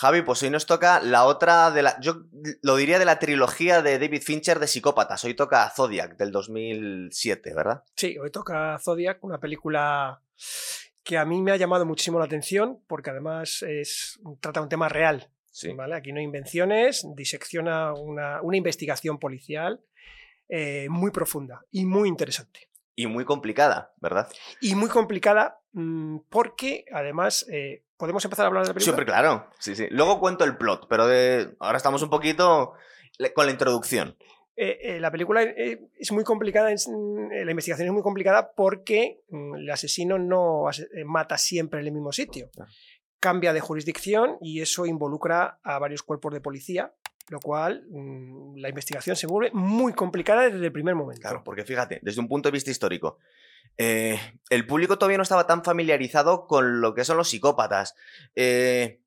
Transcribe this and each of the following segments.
Javi, pues hoy nos toca la otra de la. Yo lo diría de la trilogía de David Fincher de psicópatas. Hoy toca Zodiac del 2007, ¿verdad? Sí, hoy toca Zodiac, una película que a mí me ha llamado muchísimo la atención porque además es, trata un tema real. Sí. ¿vale? Aquí no hay invenciones, disecciona una, una investigación policial eh, muy profunda y muy interesante. Y muy complicada, ¿verdad? Y muy complicada porque además eh, podemos empezar a hablar de la película. Siempre, claro. Sí, sí. Luego cuento el plot, pero de... ahora estamos un poquito con la introducción. Eh, eh, la película es muy complicada, es, mm, la investigación es muy complicada porque mm, el asesino no mata siempre en el mismo sitio. Claro. Cambia de jurisdicción y eso involucra a varios cuerpos de policía, lo cual mm, la investigación se vuelve muy complicada desde el primer momento. Claro, porque fíjate, desde un punto de vista histórico, eh, el público todavía no estaba tan familiarizado con lo que son los psicópatas. Eh,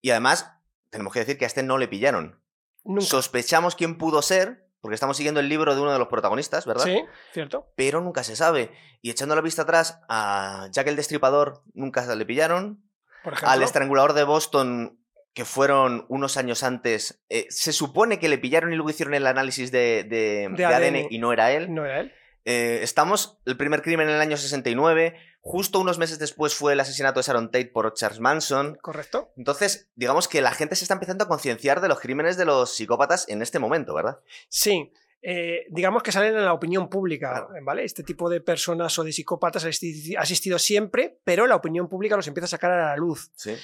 y además, tenemos que decir que a este no le pillaron. Nunca. Sospechamos quién pudo ser, porque estamos siguiendo el libro de uno de los protagonistas, ¿verdad? Sí, cierto. Pero nunca se sabe. Y echando la vista atrás, a Jack el Destripador nunca le pillaron. Por ejemplo, Al estrangulador de Boston, que fueron unos años antes, eh, se supone que le pillaron y luego hicieron el análisis de, de- De de ADN, ADN. y no era él. no era él. Eh, estamos, el primer crimen en el año 69, justo unos meses después fue el asesinato de Sharon Tate por Charles Manson. Correcto. Entonces, digamos que la gente se está empezando a concienciar de los crímenes de los psicópatas en este momento, ¿verdad? Sí. eh, digamos que salen en la opinión pública, Claro. ¿vale? Este tipo de personas o de psicópatas ha existido siempre, pero la opinión pública los empieza a sacar a la luz. Sí.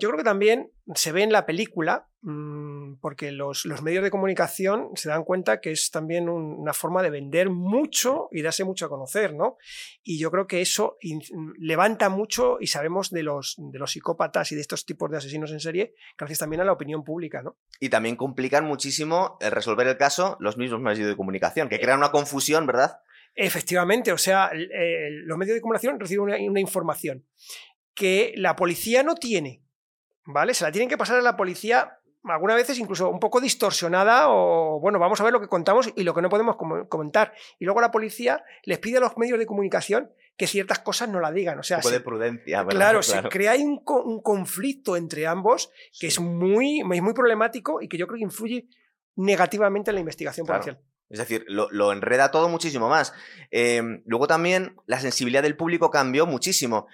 Yo creo que también se ve en la película, mm, porque los, los medios de comunicación se dan cuenta que es también un- una forma de vender mucho y darse mucho a conocer, ¿no? Y yo creo que eso in- levanta mucho y sabemos de los, de los psicópatas y de estos tipos de asesinos en serie gracias también a la opinión pública, ¿no? Y también complican muchísimo el resolver el caso los mismos medios de comunicación, que crean una confusión, ¿verdad? Efectivamente, o sea, los medios de comunicación reciben una, una información que la policía no tiene, ¿vale? Se la tienen que pasar a la policía algunas veces incluso un poco distorsionada o, bueno, vamos a ver lo que contamos y lo que no podemos com- comentar. Y luego la policía les pide a los medios de comunicación que ciertas cosas no la digan, o sea, Un poco se- de prudencia, ¿verdad? Claro, se crea un, co- un conflicto entre ambos que es muy, es muy problemático y que yo creo que influye negativamente en la investigación Claro. policial. Es decir, lo, lo enreda todo muchísimo más. Eh, luego también la sensibilidad del público cambió muchísimo.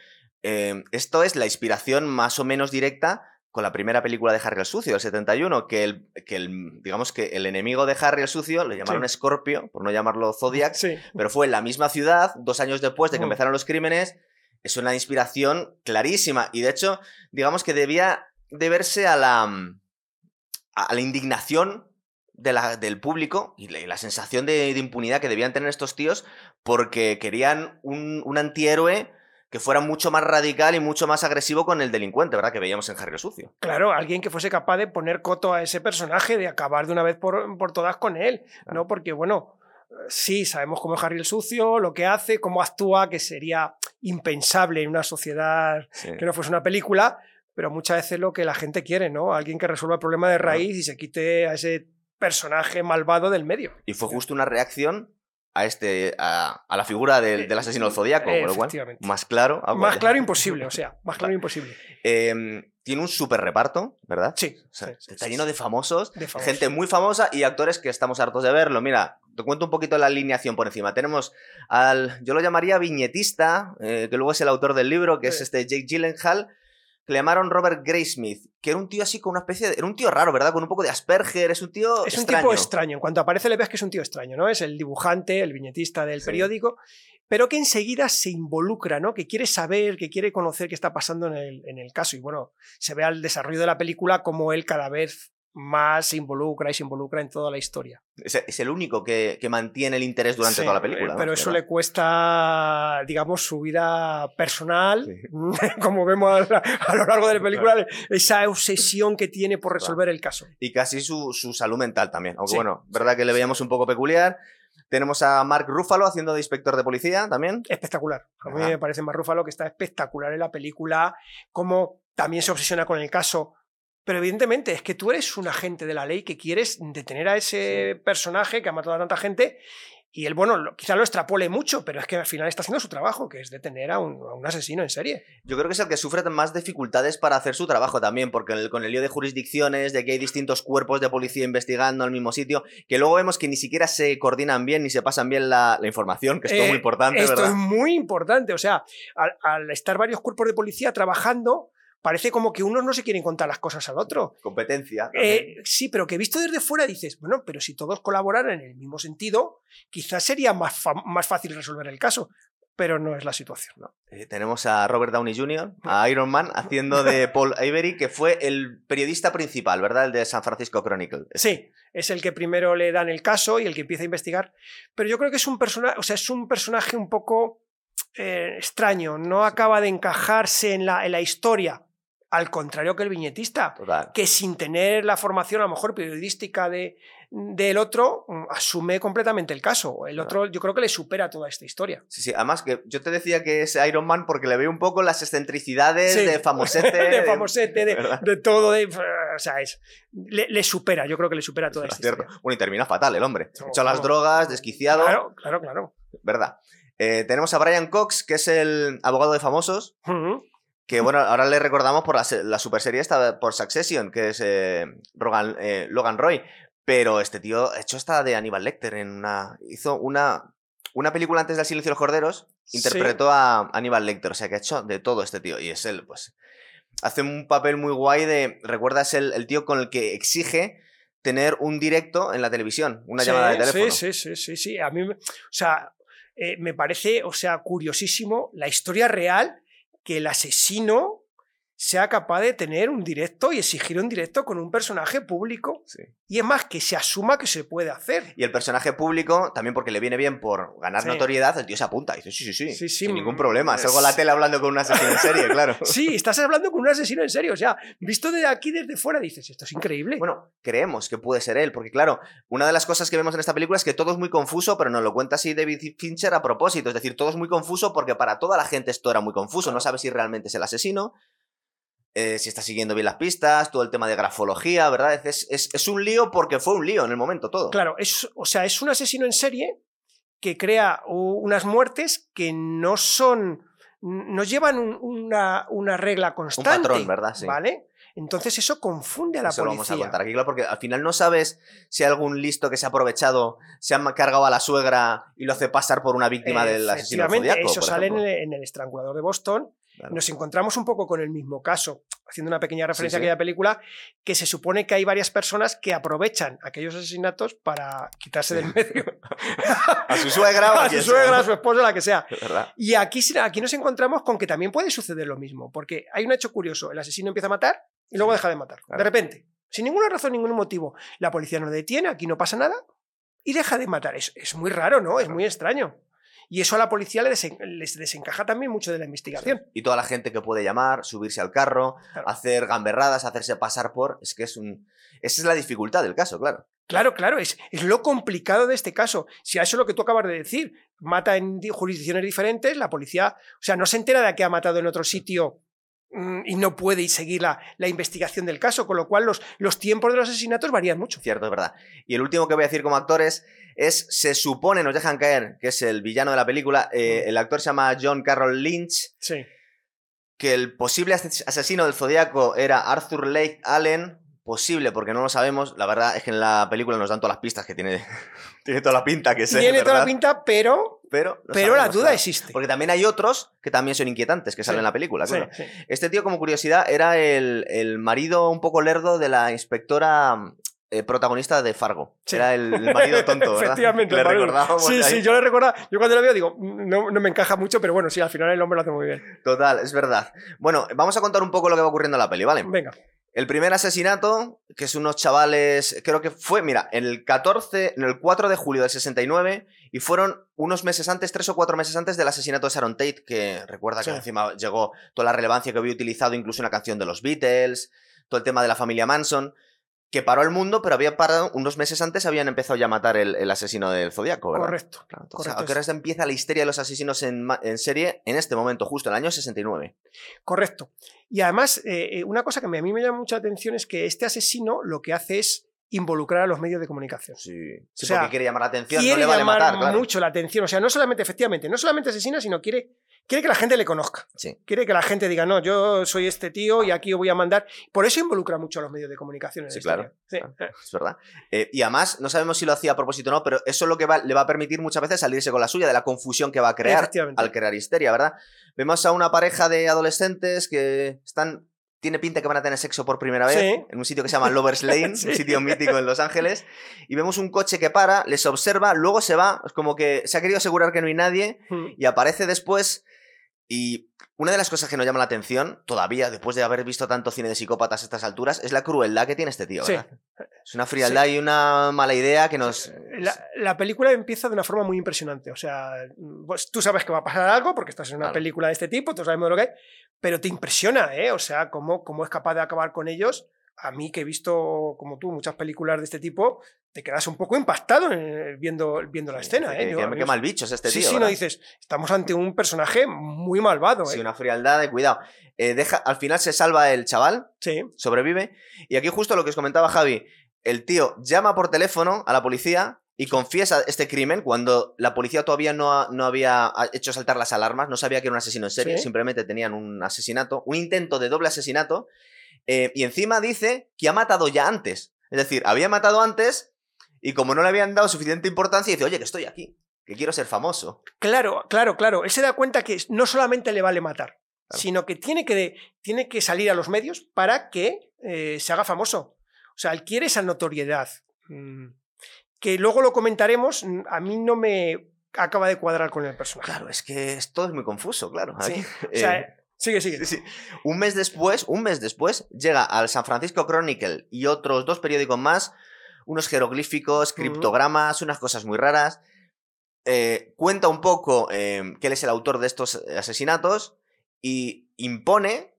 Eh, esto es la inspiración más o menos directa con la primera película de Harry el Sucio, del 71, que el, que el digamos que el enemigo de Harry el Sucio le llamaron Scorpio, por no llamarlo Zodiac, Sí. pero fue en la misma ciudad, dos años después de que empezaron los crímenes. Es una inspiración clarísima. Y de hecho, digamos que debía deberse a la, mm, a la indignación de la- del público y la, y la sensación de, de impunidad que debían tener estos tíos porque querían un, un antihéroe que fuera mucho más radical y mucho más agresivo con el delincuente, ¿verdad? Que veíamos en Harry el Sucio. Claro, alguien que fuese capaz de poner coto a ese personaje, de acabar de una vez por, por todas con él, Claro. ¿no? Porque, bueno, sí, sabemos cómo es Harry el sucio, lo que hace, cómo actúa, que sería impensable en una sociedad que no fuese una película, pero muchas veces lo que la gente quiere, ¿no? Alguien que resuelva el problema de raíz y se quite a ese personaje malvado del medio. Y fue justo una reacción a este a, a la figura del, del asesino del zodiaco, con lo cual, más claro. agua Más claro imposible, o sea, más claro imposible. Eh, tiene un super reparto, ¿verdad? Sí, O sea, sí, sí, está sí, lleno de famosos, De famosos. gente muy famosa y actores que estamos hartos de verlo. Mira, te cuento un poquito la alineación por encima. Tenemos al, yo lo llamaría viñetista, eh, que luego es el autor del libro, que es este Jake Gyllenhaal, que le llamaron Robert Graysmith, que era un tío así con una especie de... Era un tío raro, ¿verdad? Con un poco de Asperger, es un tío Es un extraño. tipo extraño. En cuanto aparece le ves que es un tío extraño, ¿no? Es el dibujante, el viñetista del Sí. periódico, pero que enseguida se involucra, ¿no? Que quiere saber, que quiere conocer qué está pasando en el, en el caso. Y bueno, se ve al desarrollo de la película como él cada vez más se involucra y se involucra en toda la historia. Es, es el único que, que mantiene el interés durante Sí, toda la película. ¿no? Pero eso ¿Verdad? le cuesta, digamos, su vida personal, Sí. como vemos a, a lo largo de la película, esa obsesión que tiene por resolver el caso. Y casi su, su salud mental también. Aunque Sí, bueno, verdad que le veíamos un poco peculiar. Tenemos a Mark Ruffalo haciendo de inspector de policía también. espectacular. A mí Ajá. me parece más Rúfalo que está espectacular en la película, como también se obsesiona con el caso. Pero evidentemente es que tú eres un agente de la ley que quieres detener a ese personaje que ha matado a tanta gente Y él, bueno, quizá lo extrapole mucho, pero es que al final está haciendo su trabajo, que es detener a un, a un asesino en serie. Yo creo que es el que sufre más dificultades para hacer su trabajo también, porque el- con el lío de jurisdicciones, de que hay distintos cuerpos de policía investigando al mismo sitio, que luego vemos que ni siquiera se coordinan bien ni se pasan bien la, la información, que esto es Eh, muy importante, Esto ¿verdad? es muy importante. O sea, al, al estar varios cuerpos de policía trabajando, parece como que unos no se quieren contar las cosas al otro. Competencia. Eh, sí, pero que visto desde fuera dices, bueno, pero si todos colaboraran en el mismo sentido, quizás sería más, más fácil resolver el caso. Pero no es la situación. No. Eh, tenemos a Robert Downey Jr., a Iron Man, haciendo de Paul Avery, que fue el periodista principal, ¿verdad? El de San Francisco Chronicle. Sí, es el que primero le dan el caso y el que empieza a investigar. Pero yo creo que es un personaje, o sea, es un personaje un poco eh, extraño, no acaba de encajarse en la, en la historia. Al contrario que el viñetista, Total. que sin tener la formación a lo mejor periodística de, del otro, mm, asume completamente el caso. El otro yo creo que le supera toda esta historia. Sí, sí, además que yo te decía que es Iron Man porque le veo un poco las excentricidades Sí. de famosete. de famosete, de, todo, de, o sea, es, le, le supera, yo creo que le supera toda esta historia. Bueno, y termina fatal el hombre. No, Hecho a las no. drogas, desquiciado. Claro, claro, claro. ¿Verdad? Eh, tenemos a Brian Cox, que es el abogado de famosos. Que bueno, ahora le recordamos por la, la super serie esta, por Succession, que es eh, Rogan- eh, Logan Roy. Pero este tío ha hecho esta de Aníbal Lecter en una. Hizo una. Una película antes del Silencio de los Corderos. Sí. Interpretó a Aníbal Lecter. O sea que ha hecho de todo este tío. Y es él, pues. Hace un papel muy guay de. ¿Recuerdas el, el tío con el que exige tener un directo en la televisión? Una Sí, llamada de teléfono. Sí, sí, sí, sí, sí. A mí, o sea, eh, me parece, o sea, curiosísimo la historia real que el asesino sea capaz de tener un directo y exigir un directo con un personaje público. Sí. Y es más, que se asuma que se puede hacer. Y el personaje público, también porque le viene bien por ganar Sí. notoriedad, el tío se apunta. Y dice, sí, sí, sí. Sin ningún mm, problema. Salgo a la tele hablando con un asesino en serie, claro. Sí, estás hablando con un asesino en serio. O sea, visto de aquí desde fuera, dices, esto es increíble. Bueno, creemos que puede ser él, porque claro, una de las cosas que vemos en esta película es que todo es muy confuso, pero nos lo cuenta así David Fincher a propósito. Es decir, todo es muy confuso porque para toda la gente esto era muy confuso. No sabes si realmente es el asesino, eh, si está siguiendo bien las pistas, todo el tema de grafología, ¿verdad? Es, es- es un lío porque fue un lío en el momento todo. Claro, es, o sea, es un asesino en serie que crea unas muertes que no son. no llevan un- una, una regla constante. patrón, ¿verdad? Sí. ¿Vale? Entonces eso confunde a la Eso lo policía. vamos a contar aquí, claro, porque al final no sabes si hay algún listo que se ha aprovechado, se ha cargado a la suegra y lo hace pasar por una víctima del asesino Efectivamente, zodiaco. eso sale en ejemplo. el, en el estrangulador de Boston. Claro. Nos encontramos un poco con el mismo caso, haciendo una pequeña referencia sí. a aquella película, que se supone que hay varias personas que aprovechan aquellos asesinatos para quitarse del medio A su suegra a a su suegra, a su esposa, la que sea. Y aquí, aquí nos encontramos con que también puede suceder lo mismo, porque hay un hecho curioso, el asesino empieza a matar y luego deja de matar, Claro. de repente, sin ninguna razón, ningún motivo. La policía no detiene, aquí no pasa nada y deja de matar. Es, es muy raro, ¿no? Es muy extraño. Y eso a la policía desen- les desencaja también mucho de la investigación. Y toda la gente que puede llamar, subirse al carro, Claro. hacer gamberradas, hacerse pasar por. Es que es un. Esa es la dificultad del caso, claro. Claro, claro, es, es lo complicado de este caso. Si a eso es lo que tú acabas de decir, mata en di- jurisdicciones diferentes, la policía, o sea, no se entera de que ha matado en otro sitio y no puede ir seguir la, la investigación del caso, con lo cual los, los tiempos de los asesinatos varían mucho. Cierto, es verdad. Y el último que voy a decir como actores es, se supone, nos dejan caer, que es el villano de la película. eh, Mm. el actor se llama John Carroll Lynch, Sí. que el posible ases- asesino del zodiaco era Arthur Lake Allen. Posible, porque no lo sabemos. La verdad es que en la película nos dan todas las pistas que tiene, tiene toda la pinta que él, Tiene toda la pinta, pero, Pero, no pero la duda existe. Porque también hay otros que también son inquietantes, que salen en la película, Sí, claro. sí. Este tío, como curiosidad, era el, el marido un poco lerdo de la inspectora eh, protagonista de Fargo. Sí. Era el, el marido tonto, ¿verdad? Efectivamente. Le recordábamos Sí, ahí. sí, yo le recordaba. Yo cuando lo veo digo, "Mm, no, no me encaja mucho, pero bueno, sí, al final el hombre lo hace muy bien. Total, es verdad. Bueno, vamos a contar un poco lo que va ocurriendo en la peli, ¿vale? Venga. El primer asesinato, que es unos chavales, creo que fue, mira, en el 14, en el 4 de julio del 69, y fueron unos meses antes, tres o cuatro meses antes del asesinato de Sharon Tate, que recuerda que Sí. encima llegó toda la relevancia que había utilizado incluso una canción de los Beatles, todo el tema de la familia Manson, que paró el mundo, pero había parado, unos meses antes habían empezado ya a matar el, el asesino del Zodíaco, ¿verdad? Correcto. Claro, entonces, correcto, ¿A qué hora empieza la histeria de los asesinos en, en serie en este momento, justo en el año 69? Correcto. Y además, eh, eh, una cosa que a mí me llama mucha atención es que este asesino lo que hace es involucrar a los medios de comunicación. Sí, sí O sea, porque quiere llamar la atención, quiere no le vale llamar matar, claro. mucho la atención. O sea, no solamente, efectivamente, no solamente asesina, sino quiere, quiere que la gente le conozca. Sí. Quiere que la gente diga, no, yo soy este tío y aquí voy a mandar. Por eso involucra mucho a los medios de comunicación. En Sí, claro, Sí. claro. Es verdad. Eh, y además, no sabemos si lo hacía a propósito o no, pero eso es lo que va- le va a permitir muchas veces salirse con la suya de la confusión que va a crear al crear histeria, ¿verdad? Vemos a una pareja de adolescentes que están. Tiene pinta que van a tener sexo por primera vez Sí. en un sitio que se llama Lovers Lane, Sí. un sitio mítico en Los Ángeles. Y vemos un coche que para, les observa, luego se va. Es como que se ha querido asegurar que no hay nadie Mm. y aparece después. Y una de las cosas que nos llama la atención, todavía, después de haber visto tanto cine de psicópatas a estas alturas, es la crueldad que tiene este tío. Es una frialdad y una mala idea que nos. La, la película empieza de una forma muy impresionante. O sea, pues, tú sabes que va a pasar algo porque estás en una Claro. película de este tipo, tú sabemos lo que hay, pero te impresiona, ¿eh? O sea, cómo, cómo es capaz de acabar con ellos. A mí, que he visto, como tú, muchas películas de este tipo, te quedas un poco impactado eh, viendo, viendo la escena, que- ¿eh? Yo- qué mal bicho es este sí, tío. sí, no ¿verdad? dices, estamos ante un personaje muy malvado, ¿eh? Sí, una frialdad de cuidado. Eh, deja, al final se salva el chaval, Sí, sobrevive. Y aquí, justo lo que os comentaba Javi, el tío llama por teléfono a la policía y confiesa este crimen cuando la policía todavía no, ha- no había ha- hecho saltar las alarmas, no sabía que era un asesino en serie, Sí. simplemente tenían un asesinato, un intento de doble asesinato. Eh, y encima dice que ha matado ya antes. Es decir, había matado antes y como no le habían dado suficiente importancia, dice, oye, que estoy aquí, que quiero ser famoso. Claro, claro, claro. Él se da cuenta que no solamente le vale matar, Claro. sino que tiene que, tiene que salir a los medios para que eh, se haga famoso. O sea, él quiere esa notoriedad. Mm, Que luego lo comentaremos, a mí no me acaba de cuadrar con el personaje. Claro, es que todo es muy confuso, claro. Sí. O sea, Eh, sigue, sigue. Sí, sí. Un mes después, un mes después, llega al San Francisco Chronicle y otros dos periódicos más, unos jeroglíficos, criptogramas, unas cosas muy raras. Eh, cuenta un poco eh, que él es el autor de estos asesinatos y impone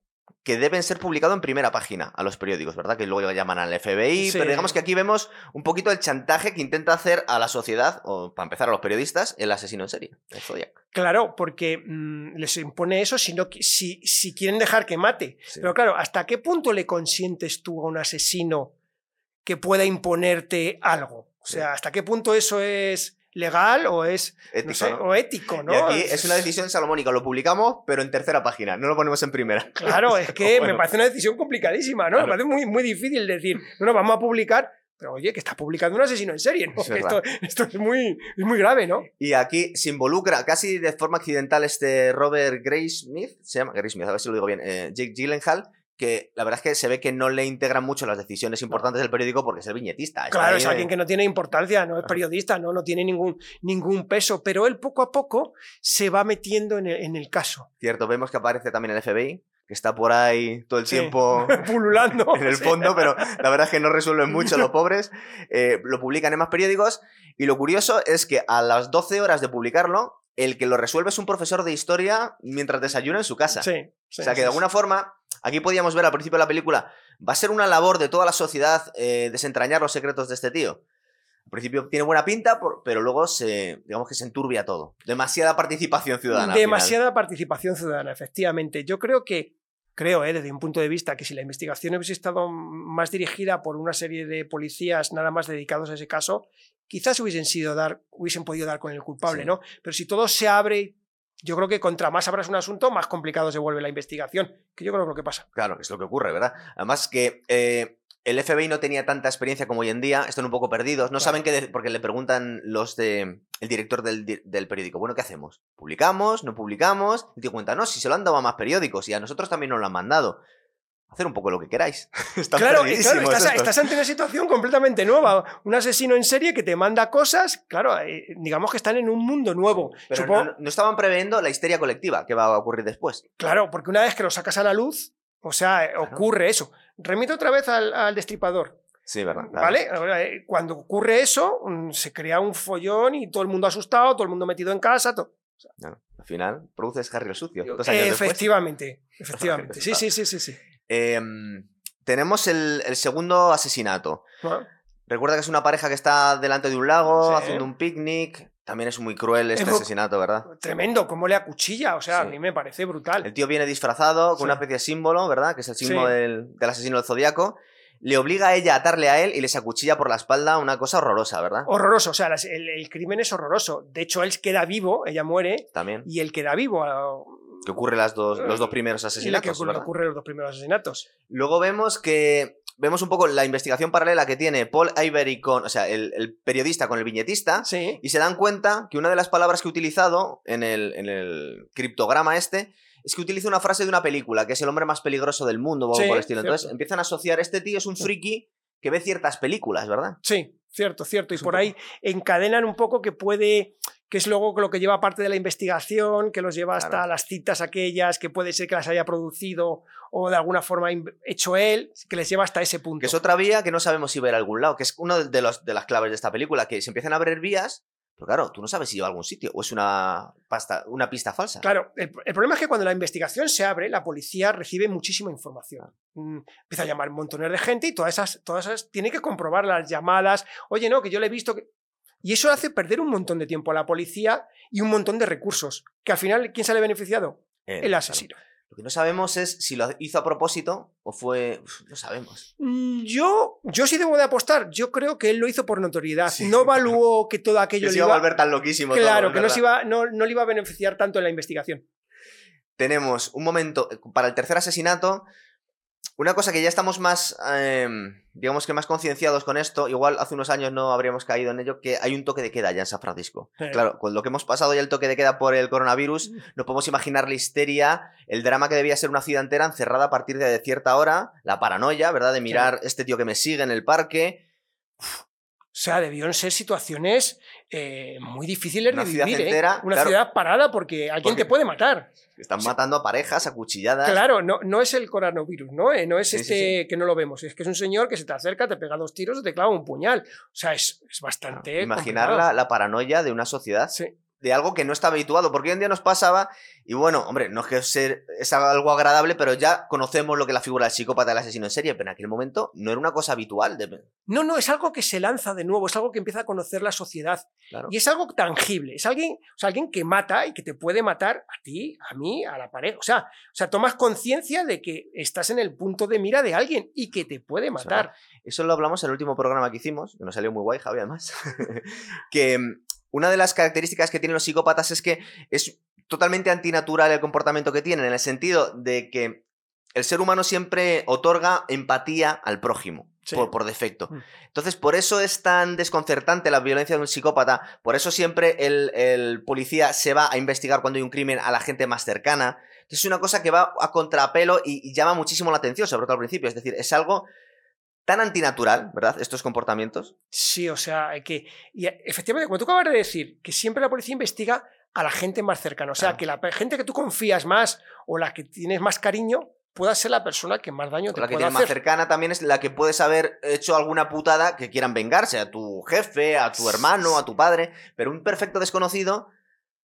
que deben ser publicados en primera página a los periódicos, ¿verdad? Que luego llaman al FBI, Sí. pero digamos que aquí vemos un poquito el chantaje que intenta hacer a la sociedad, o para empezar a los periodistas, el asesino en serie, el Zodiac. Claro, porque mm, les impone eso si, no, si, si quieren dejar que mate. Sí. Pero claro, ¿hasta qué punto le consientes tú a un asesino que pueda imponerte algo? O Sí. sea, ¿hasta qué punto eso es legal o es no Ético, sé, ¿no? o ético? ¿no? Y aquí es una decisión salomónica, lo publicamos, pero en tercera página, no lo ponemos en primera. Claro, es que Bueno. me parece una decisión complicadísima, ¿no? Claro. Me parece muy, muy difícil decir, no, no, vamos a publicar, pero oye, que estás publicando un asesino en serie, ¿no? Esto es, muy, es muy grave, ¿no? Y aquí se involucra casi de forma accidental este Robert Graysmith, se llama Graysmith, a ver si lo digo bien, eh, Jake Gyllenhaal, que la verdad es que se ve que no le integran mucho las decisiones importantes del periódico porque es el viñetista. Claro, es alguien que no tiene importancia, no es periodista, no, no tiene ningún, ningún peso, pero él poco a poco se va metiendo en el, en el caso. Cierto, vemos que aparece también el FBI, que está por ahí todo el Sí. tiempo Pululando. en el sí. fondo, pero la verdad es que no resuelven mucho los pobres. Eh, lo publican en más periódicos y lo curioso es que a las 12 horas de publicarlo, el que lo resuelve es un profesor de historia mientras desayuna en su casa. Sí, sí, o sea que de alguna forma, aquí podíamos ver al principio de la película, va a ser una labor de toda la sociedad eh, desentrañar los secretos de este tío. Al principio tiene buena pinta, pero luego se, digamos que se enturbia todo. Demasiada participación ciudadana. Demasiada participación ciudadana, efectivamente. Yo creo que, creo, eh, desde un punto de vista, que si la investigación hubiese estado más dirigida por una serie de policías nada más dedicados a ese caso, quizás hubiesen sido dar, hubiesen podido dar con el culpable, Sí. ¿no? Pero si todo se abre, yo creo que contra más abras un asunto, más complicado se vuelve la investigación, que yo creo que es lo que pasa. Claro, es lo que ocurre, ¿verdad? Además que eh, el FBI no tenía tanta experiencia como hoy en día, están un poco perdidos, no Claro. saben qué, porque le preguntan los de el director del, del periódico, bueno, ¿qué hacemos? ¿Publicamos? ¿No publicamos? Y te cuenta, no, si se lo han dado a más periódicos y a nosotros también nos lo han mandado. Hacer un poco lo que queráis. Están Claro, estás, estás ante una situación completamente nueva. Un asesino en serie que te manda cosas, claro, eh, digamos que están en un mundo nuevo. Pero Supongo- no, no estaban previendo la histeria colectiva que va a ocurrir después. Claro, porque una vez que lo sacas a la luz, o sea, eh, ocurre eso. Remito otra vez al, al destripador, Sí, verdad. claro. ¿vale? Eh, Cuando ocurre eso, mm, se crea un follón y todo el mundo asustado, todo el mundo metido en casa. to- Claro, Al final produces Harry el sucio. Dos años después. efectivamente, efectivamente. Sí, sí, sí, sí, sí. Em, tenemos el, el segundo asesinato. ¿No? Recuerda que es una pareja que está delante de un lago Sí. haciendo un picnic. También es muy cruel este Es asesinato, ¿verdad? Tremendo, cómo le acuchilla, o sea, Sí. a mí me parece brutal. El tío viene disfrazado con Sí. una especie de símbolo, ¿verdad? Que es el símbolo Sí. del, del asesino del zodiaco. le obliga a ella a atarle a él y les acuchilla por la espalda, una cosa horrorosa, ¿verdad? Horroroso, o sea, el, el crimen es horroroso. De hecho, él queda vivo, ella muere, También. y él queda vivo. Que ocurre las dos, los dos primeros y le que asesinatos, ocurre, los dos primeros asesinatos. Luego vemos que. Vemos un poco la investigación paralela que tiene Paul Ivory con. O sea, el, el periodista con el viñetista. Sí. Y se dan cuenta que una de las palabras que he utilizado en el, en el criptograma este es que utiliza una frase de una película, que es el hombre más peligroso del mundo, o algo Sí, por el estilo. Entonces cierto. empiezan a asociar, este tío es un friki que ve ciertas películas, ¿verdad? Sí, cierto, cierto. Y por ahí encadenan un poco que puede, que es luego lo que lleva parte de la investigación, que los lleva hasta Claro. las citas aquellas, que puede ser que las haya producido o de alguna forma hecho él, que les lleva hasta ese punto. Que es otra vía que no sabemos si va a ir a algún lado, que es una de, los, de las claves de esta película, que se empiezan a abrir vías, pero claro, tú no sabes si lleva a algún sitio o es una, pasta, una pista falsa. Claro, el, el problema es que cuando la investigación se abre, la policía recibe muchísima información. Mm, Empieza a llamar montones de gente y todas esas, todas esas tiene que comprobar las llamadas. Oye, no, que yo le he visto que. Y eso hace perder un montón de tiempo a la policía y un montón de recursos. Que al final, ¿quién sale beneficiado? El claro. asesino. Lo que no sabemos es si lo hizo a propósito o fue... uf, no sabemos. Mm, Yo, yo sí debo de apostar. Yo creo que él lo hizo por notoriedad. Sí. No evaluó que todo aquello Que se iba a volver tan loquísimo. Claro, que no, se iba, no, no le iba a beneficiar tanto en la investigación. tenemos un momento eh, para el tercer asesinato. Una cosa que ya estamos más, eh, digamos que más concienciados con esto, igual hace unos años no habríamos caído en ello, que hay un toque de queda ya en San Francisco. Sí. Claro, con lo que hemos pasado ya el toque de queda por el coronavirus, no podemos imaginar la histeria, el drama que debía ser una ciudad entera encerrada a partir de cierta hora, la paranoia, ¿verdad? De mirar este tío que me sigue en el parque. O sea, debieron ser situaciones eh, muy difíciles Una de ciudad vivir. ¿eh? entera, Una claro. ciudad parada porque alguien Porque- te puede matar. Están Sí. matando a parejas, a cuchilladas. Claro, no, no es el coronavirus, ¿no? Eh, no es Sí, sí, este que no lo vemos. Es que es un señor que se te acerca, te pega dos tiros o te clava un puñal. O sea, es, es bastante. Imaginar complicado. la, la paranoia de una sociedad Sí. De algo que no está habituado, porque hoy en día nos pasaba, y bueno, hombre, no es que ser, es algo agradable, pero ya conocemos lo que es la figura del psicópata del asesino en serie, pero en aquel momento no era una cosa habitual. De, No, no, es algo que se lanza de nuevo, es algo que empieza a conocer la sociedad. claro. Y es algo tangible, es alguien, o sea, alguien que mata y que te puede matar a ti, a mí, a la pareja. O sea, o sea tomas conciencia de que estás en el punto de mira de alguien y que te puede matar. Eso lo hablamos en el último programa que hicimos, que nos salió muy guay, Javi, además, que una de las características que tienen los psicópatas es que es totalmente antinatural el comportamiento que tienen, en el sentido de que el ser humano siempre otorga empatía al prójimo. Sí. Por, por defecto. Mm. Entonces, por eso es tan desconcertante la violencia de un psicópata. Por eso siempre el, el policía se va a investigar cuando hay un crimen a la gente más cercana. Entonces, es una cosa que va a contrapelo y, y llama muchísimo la atención, sobre todo al principio. Es decir, es algo tan antinatural, ¿verdad? Estos comportamientos. Sí, o sea, hay que. Y eh, efectivamente, como tú acabas de decir, que siempre la policía investiga a la gente más cercana. O sea, Claro. que la gente que tú confías más o la que tienes más cariño pueda ser la persona que más daño te La que tienes más cercana también es la que puedes haber hecho alguna putada que quieran vengarse a tu jefe, a tu hermano, a tu padre. Pero un perfecto desconocido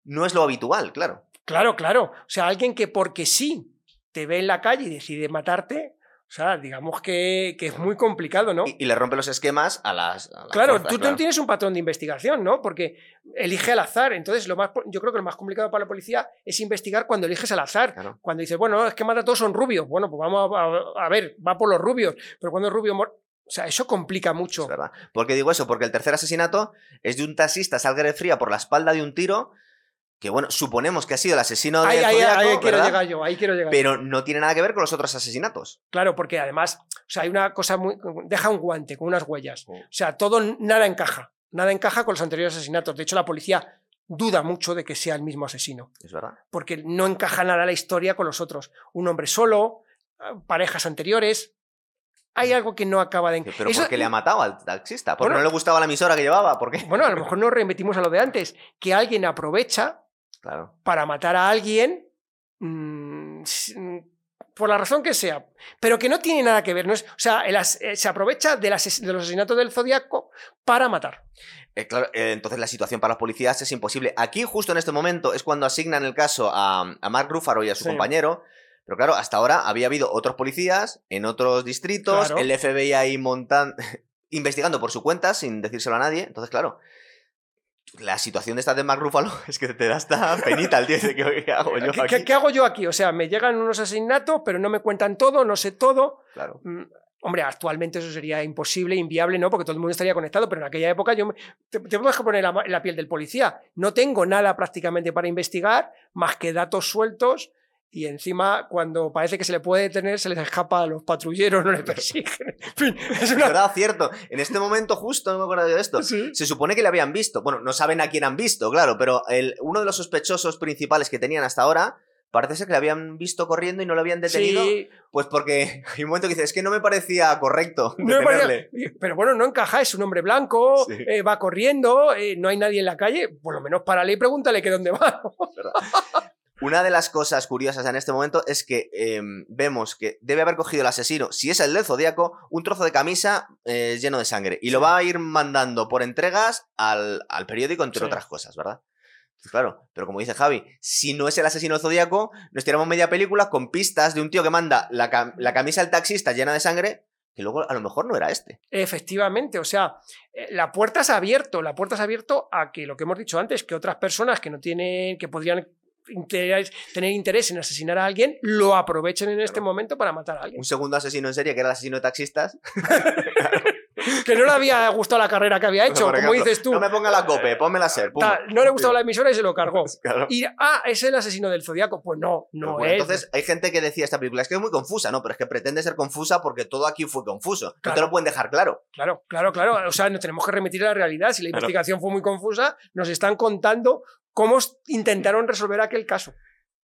no es lo habitual, claro. Claro, claro. O sea, alguien que porque sí te ve en la calle y decide matarte, o sea, digamos que, que es muy complicado, ¿no? Y, y le rompe los esquemas a las. a las Claro, fuerzas, tú claro. no tienes un patrón de investigación, ¿no? Porque elige al azar. Entonces, lo más, yo creo que lo más complicado para la policía es investigar cuando eliges al azar. Claro. Cuando dices, bueno, es que mata todos son rubios. Bueno, pues vamos a, a- a ver, va por los rubios. Pero cuando es rubio. O sea, eso complica mucho. Es verdad. ¿Por qué digo eso? Porque el tercer asesinato es de un taxista sangre fría por la espalda de un tiro. Que bueno, suponemos que ha sido el asesino de Ahí, ahí, ahí quiero llegar yo, ahí quiero llegar. Pero no tiene nada que ver con los otros asesinatos. Claro, porque además, o sea, hay una cosa muy. Deja un guante con unas huellas. O sea, todo, nada encaja. Nada encaja con los anteriores asesinatos. De hecho, la policía duda mucho de que sea el mismo asesino. Es verdad. Porque no encaja nada la historia con los otros. Un hombre solo, eh, parejas anteriores. Hay algo que no acaba de. Pero Eso- ¿por qué le ha matado al taxista? ¿Porque Bueno. no le gustaba la emisora que llevaba? ¿Por qué? Bueno, a lo mejor nos remitimos a lo de antes, que alguien aprovecha Claro. para matar a alguien mm, mm, por la razón que sea, pero que no tiene nada que ver. No es, o sea, el as- eh, se aprovecha de los asesinatos del Zodíaco para matar. Eh, claro, eh, entonces la situación para los policías es imposible. Aquí, justo en este momento, es cuando asignan el caso a, a Mark Ruffalo y a su Sí. compañero. Pero claro, hasta ahora había habido otros policías en otros distritos, Claro. el FBI ahí montan, investigando por su cuenta sin decírselo a nadie. Entonces, claro, la situación de esta de Mark Ruffalo es que te da esta penita el tío de que ¿qué hago yo ¿Qué, aquí? qué- qué hago yo aquí? O sea, me llegan unos asesinatos, pero no me cuentan todo, no sé todo. Claro. Mm, Hombre, actualmente eso sería imposible, inviable, ¿no? Porque todo el mundo estaría conectado, pero en aquella época yo me, te, te puedes poner la, la piel del policía. No tengo nada prácticamente para investigar, más que datos sueltos, y encima, cuando parece que se le puede detener, se les escapa a los patrulleros, no le persiguen. En fin, es una. verdad, cierto. En este momento, justo, no me acuerdo de esto. Sí. Se supone que le habían visto. Bueno, no saben a quién han visto, claro, pero el, uno de los sospechosos principales que tenían hasta ahora parece ser que le habían visto corriendo y no lo habían detenido. Sí, Pues porque hay un momento que dice, es que no me parecía correcto no me parecía- detenerle. pero bueno, no encaja, es un hombre blanco, Sí. eh, va corriendo, eh, no hay nadie en la calle, por lo menos párale y pregúntale que dónde va. Una de las cosas curiosas en este momento es que eh, vemos que debe haber cogido el asesino, si es el del Zodíaco, un trozo de camisa eh, lleno de sangre y lo va a ir mandando por entregas al, al periódico, entre Sí. otras cosas, ¿verdad? Pues claro, pero como dice Javi, si no es el asesino del Zodíaco, nos tiramos media película con pistas de un tío que manda la, cam- la camisa del taxista llena de sangre, que luego a lo mejor no era este. Efectivamente, o sea, eh, la puerta se ha abierto, la puerta se ha abierto a que lo que hemos dicho antes, que otras personas que no tienen, que podrían interés- tener interés en asesinar a alguien, lo aprovechen en este momento para matar a alguien. Un segundo asesino en serie, que era el asesino de taxistas. Que no le había gustado la carrera que había hecho, como ejemplo, dices tú. No me ponga la cope, pónmela a ser. pum. tal, no le gustaba la emisora y se lo cargó. Claro. Y, ah, es el asesino del zodiaco. Pues no, no bueno, es. Entonces, hay gente que decía esta película, es que es muy confusa, ¿no? Pero es que pretende ser confusa porque todo aquí fue confuso. No te lo pueden dejar claro. Claro, claro, claro. O sea, nos tenemos que remitir a la realidad. Si la investigación fue muy confusa, nos están contando cómo intentaron resolver aquel caso.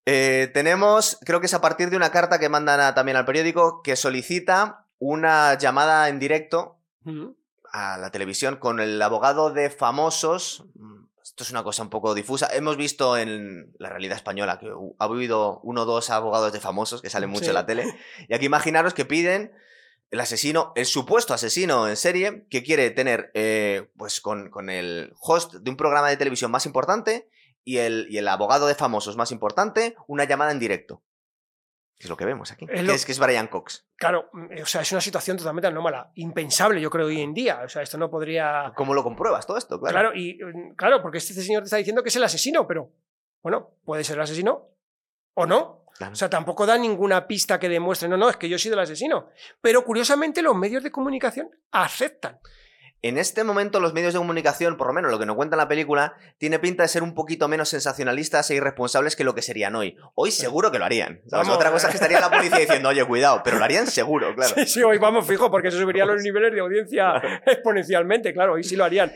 Eh, tenemos, creo que es a partir de una carta que mandan a- también al periódico, que solicita una llamada en directo a la televisión con el abogado de famosos. Mm, Esto es una cosa un poco difusa. Hemos visto en la realidad española que ha habido uno o dos abogados de famosos que salen mucho Sí. en la tele. Y aquí imaginaros que piden el asesino, el supuesto asesino en serie, que quiere tener, eh, pues con, con el host de un programa de televisión más importante y el, y el abogado de famosos más importante, una llamada en directo. Que es lo que vemos aquí. Es que, es, que es Brian Cox. Claro, mm, o sea, es una situación totalmente anómala, impensable, yo creo, hoy en día. O sea, esto no podría. ¿Cómo lo compruebas todo esto? Claro. Claro, y mm, claro, porque este señor te está diciendo que es el asesino, pero bueno, puede ser el asesino o no. Claro. O sea, tampoco da ninguna pista que demuestre, no, no, es que yo he sido el asesino. Pero curiosamente los medios de comunicación aceptan. En este momento los medios de comunicación, por lo menos lo que nos cuenta la película, tiene pinta de ser un poquito menos sensacionalistas e irresponsables que lo que serían hoy. Hoy seguro que lo harían. Otra cosa eh. es que estaría la policía diciendo, oye, cuidado, pero lo harían seguro, claro. Sí, sí, hoy vamos fijo, porque eso subiría los niveles de audiencia exponencialmente, claro, hoy sí lo harían.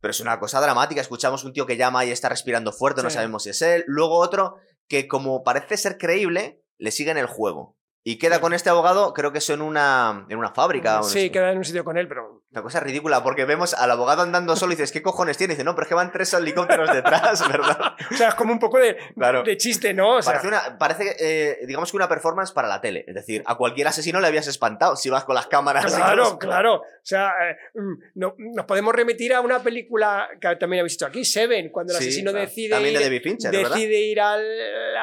Pero es una cosa dramática. Escuchamos un tío que llama y está respirando fuerte, no sabemos si es él. Luego otro que, como parece ser creíble, le sigue en el juego. Y queda Sí. con este abogado, creo que eso en una, en una fábrica. o no Sí, queda en un sitio con él, pero Una cosa ridícula, porque vemos al abogado andando solo y dices, ¿qué cojones tiene? Y dice, no, pero es que van tres helicópteros detrás, ¿verdad? o sea, es como un poco de, Claro. de chiste, ¿no? O sea, Parece, una, parece eh, digamos que una performance para la tele. Es decir, a cualquier asesino le habías espantado si vas con las cámaras. Claro, los- claro. O sea, eh, mm, no- nos podemos remitir a una película que también habéis visto aquí, Seven, cuando el Sí, asesino claro. decide, de ir, Fincher, decide ir al,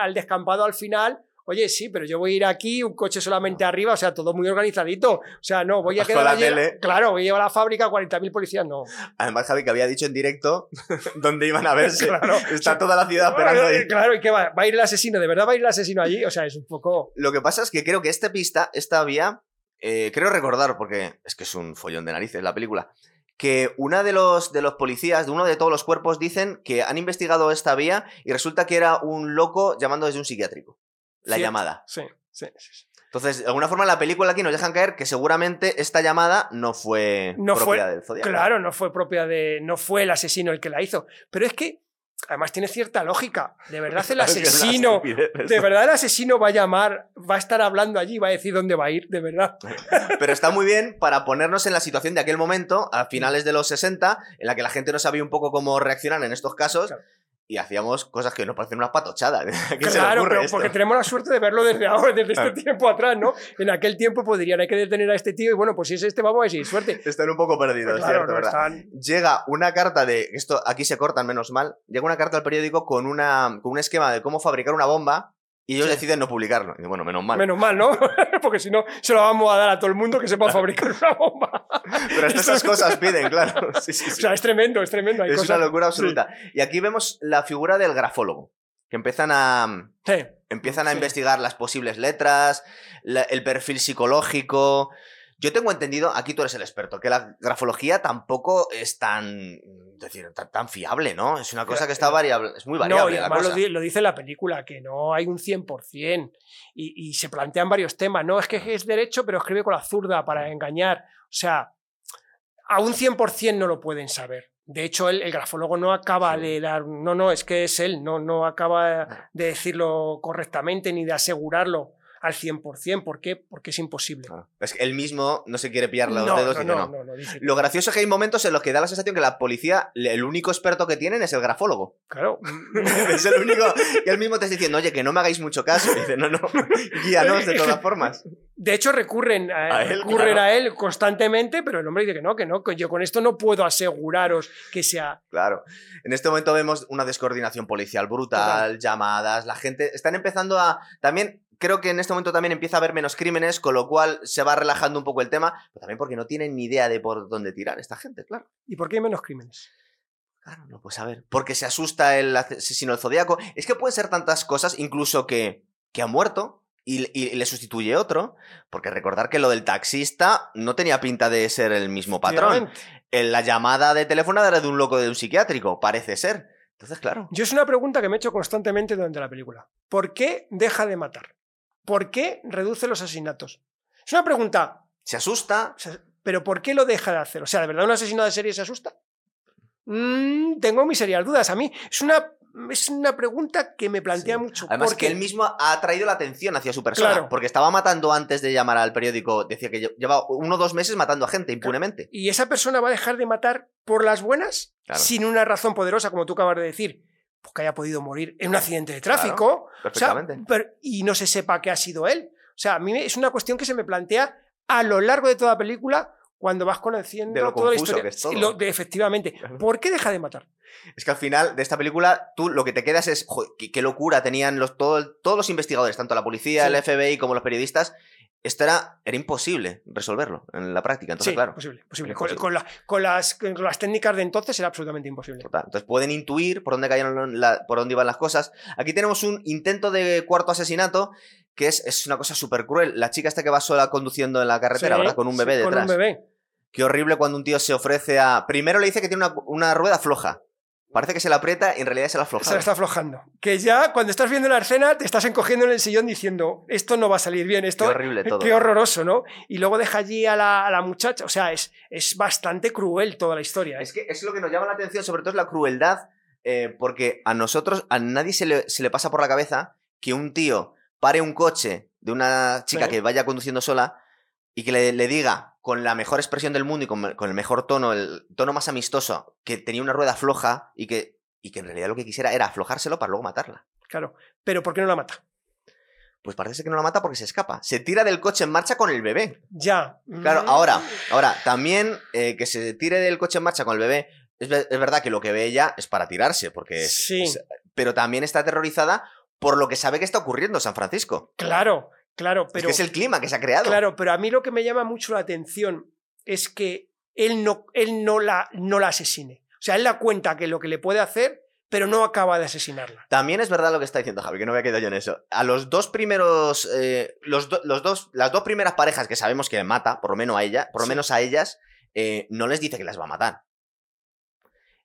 al descampado al final. Oye, sí, pero yo voy a ir aquí, un coche solamente arriba, o sea, todo muy organizadito. O sea, no, voy a quedar la tele. Claro, voy a llevar a la fábrica 40.000 policías, no. Además, Javi, que había dicho en directo dónde iban a verse. Claro. Está toda la ciudad esperando ahí. Claro, ¿y qué va? ¿Va a ir el asesino? ¿De verdad va a ir el asesino allí? O sea, es un poco... Lo que pasa es que creo que esta pista, esta vía, eh, creo recordar, porque es que es un follón de narices la película, que una de los, de los policías, de uno de todos los cuerpos, dicen que han investigado esta vía y resulta que era un loco llamando desde un psiquiátrico. La Cierto. llamada. Sí, sí, sí. Entonces, de alguna forma la película aquí nos dejan caer que seguramente esta llamada no fue No fue- propiedad del Zodiaco. Claro, no fue propia de. No fue el asesino el que la hizo. Pero es que, además, tiene cierta lógica. De verdad, el asesino. De verdad, el asesino va a llamar, va a estar hablando allí, va a decir dónde va a ir, de verdad. Pero está muy bien para ponernos en la situación de aquel momento, a finales de los 60, en la que la gente no sabía un poco cómo reaccionar en estos casos. Claro. Y hacíamos cosas que nos parecen una patochada. ¿A quién se le Claro, pero esto? porque tenemos la suerte de verlo desde ahora, desde este tiempo atrás, ¿no? En aquel tiempo dirían, hay que detener a este tío y bueno, pues si es este, vamos a hay suerte. Están un poco perdidos, Claro, ¿cierto? no ¿verdad? están. Llega una carta de. Esto aquí se cortan menos mal. Llega una carta al periódico con, una, con un esquema de cómo fabricar una bomba y ellos Sí. deciden no publicarlo. Y bueno, menos mal. Menos mal, ¿no? Porque si no, se lo vamos a dar a todo el mundo que sepa fabricar una bomba. Pero hasta esas cosas piden, claro. Sí, sí, O sea, es tremendo, es tremendo. Hay es cosas... una locura absoluta. Y aquí vemos la figura del grafólogo. Que empiezan a. Empiezan a investigar las posibles letras, la- el perfil psicológico. Yo tengo entendido, aquí tú eres el experto, que la grafología tampoco es tan, decir, tan, tan fiable, ¿no? Es una cosa que está variable, es muy No, variable y la además cosa. lo dice la película, que no hay un 100%. Y, y se plantean varios temas. No es que es derecho, pero escribe con la zurda para engañar. O sea, a un 100% no lo pueden saber. De hecho, el, el grafólogo no acaba Sí. de dar. No, no, es que es él. No, no acaba de decirlo correctamente ni de asegurarlo al 100%. ¿Por qué? Porque es imposible. Ah, Es que él mismo no se quiere pillar los no, dedos no, y no, no. dice Lo gracioso es que hay momentos en los que da la sensación que la policía, el único experto que tienen es el grafólogo. Claro. es el único. Y él mismo te está diciendo, oye, que no me hagáis mucho caso. Y dice, no, no, guíanos de todas formas. De hecho, recurren a, A él, recurren claro. a él constantemente, pero el hombre dice que no, que no, que yo con esto no puedo aseguraros que sea. Claro. En este momento vemos una descoordinación policial brutal, llamadas, la gente. Están empezando a. También. Creo que en este momento también empieza a haber menos crímenes, con lo cual se va relajando un poco el tema, pero también porque no tienen ni idea de por dónde tirar esta gente, claro. ¿Y por qué hay menos crímenes? Claro, no pues a ver. Porque se asusta el asesino del zodiaco. Es que pueden ser tantas cosas, incluso que, que ha muerto y, y le sustituye otro. Porque recordar que lo del taxista no tenía pinta de ser el mismo patrón. La llamada de teléfono era de un loco de un psiquiátrico, parece ser. Entonces, claro. Yo es una pregunta que me he hecho constantemente durante la película. ¿Por qué deja de matar? ¿Por qué reduce los asesinatos? Es una pregunta, Se asusta. pero ¿por qué lo deja de hacer? O sea, ¿de verdad un asesino de serie se asusta? Mm, tengo mis serias dudas. A mí es una, es una pregunta que me plantea Sí. mucho. Además, porque- que él mismo ha atraído la atención hacia su persona. Claro. Porque estaba matando antes de llamar al periódico. Decía que lle- llevaba uno o dos meses matando a gente impunemente. ¿Y esa persona va a dejar de matar por las buenas? Claro. Sin una razón poderosa, como tú acabas de decir. Pues que haya podido morir en un accidente de tráfico. O sea, Perfectamente. pero- y no se sepa que ha sido él. O sea, a mí es una cuestión que se me plantea a lo largo de toda la película cuando vas conociendo De lo toda la historia. que es todo. Lo- de- efectivamente. ¿Por qué deja de matar? Es que al final de esta película, tú lo que te quedas es, "Joder, qué, qué locura tenían los, todo- todos los investigadores, tanto la policía, Sí. el FBI como los periodistas. Esto era, era imposible resolverlo en la práctica. Entonces, sí, claro. posible, posible. Con, con la- con las, con las técnicas de entonces era absolutamente imposible. total. Entonces pueden intuir por dónde cayeron la- por dónde iban las cosas. Aquí tenemos un intento de cuarto asesinato que es, es una cosa súper cruel. La chica esta que va sola conduciendo en la carretera, Sí, ¿verdad? Con un bebé sí, detrás. Con un bebé. Qué horrible cuando un tío se ofrece a. Primero le dice que tiene una, una rueda floja. Parece que se la aprieta y en realidad se la afloja. Se la está aflojando. Que ya cuando estás viendo la escena te estás encogiendo en el sillón diciendo esto no va a salir bien, esto Qué horrible todo. Qué horroroso, ¿no? Y luego deja allí a la, a la muchacha. O sea, es, es bastante cruel toda la historia. ¿eh? Es que es lo que nos llama la atención, sobre todo es la crueldad, eh, porque a nosotros, a nadie se le, se le pasa por la cabeza que un tío pare un coche de una chica que vaya conduciendo sola y que le, le diga con la mejor expresión del mundo y con, con el mejor tono, el tono más amistoso, que tenía una rueda floja y que, y que en realidad lo que quisiera era aflojárselo para luego matarla. Claro. Pero ¿por qué no la mata? Pues parece que no la mata porque se escapa. Se tira del coche en marcha con el bebé. Ya. Claro, Mm. ahora, ahora, también eh, que se tire del coche en marcha con el bebé, es, ve- es verdad que lo que ve ella es para tirarse, porque es- Sí. es- pero también está aterrorizada por lo que sabe que está ocurriendo en San Francisco. Claro, claro. es Pero, que es el clima que se ha creado. claro, pero a mí lo que me llama mucho la atención es que él no, él no, la, no la asesine. O sea, él da cuenta que lo que le puede hacer, pero no acaba de asesinarla. También es verdad lo que está diciendo Javi, que no me había quedado yo en eso. A los dos primeros, eh, los, do- los dos, las dos primeras parejas que sabemos que mata, por lo menos a ella, por lo Sí. menos a ellas, eh, no les dice que las va a matar.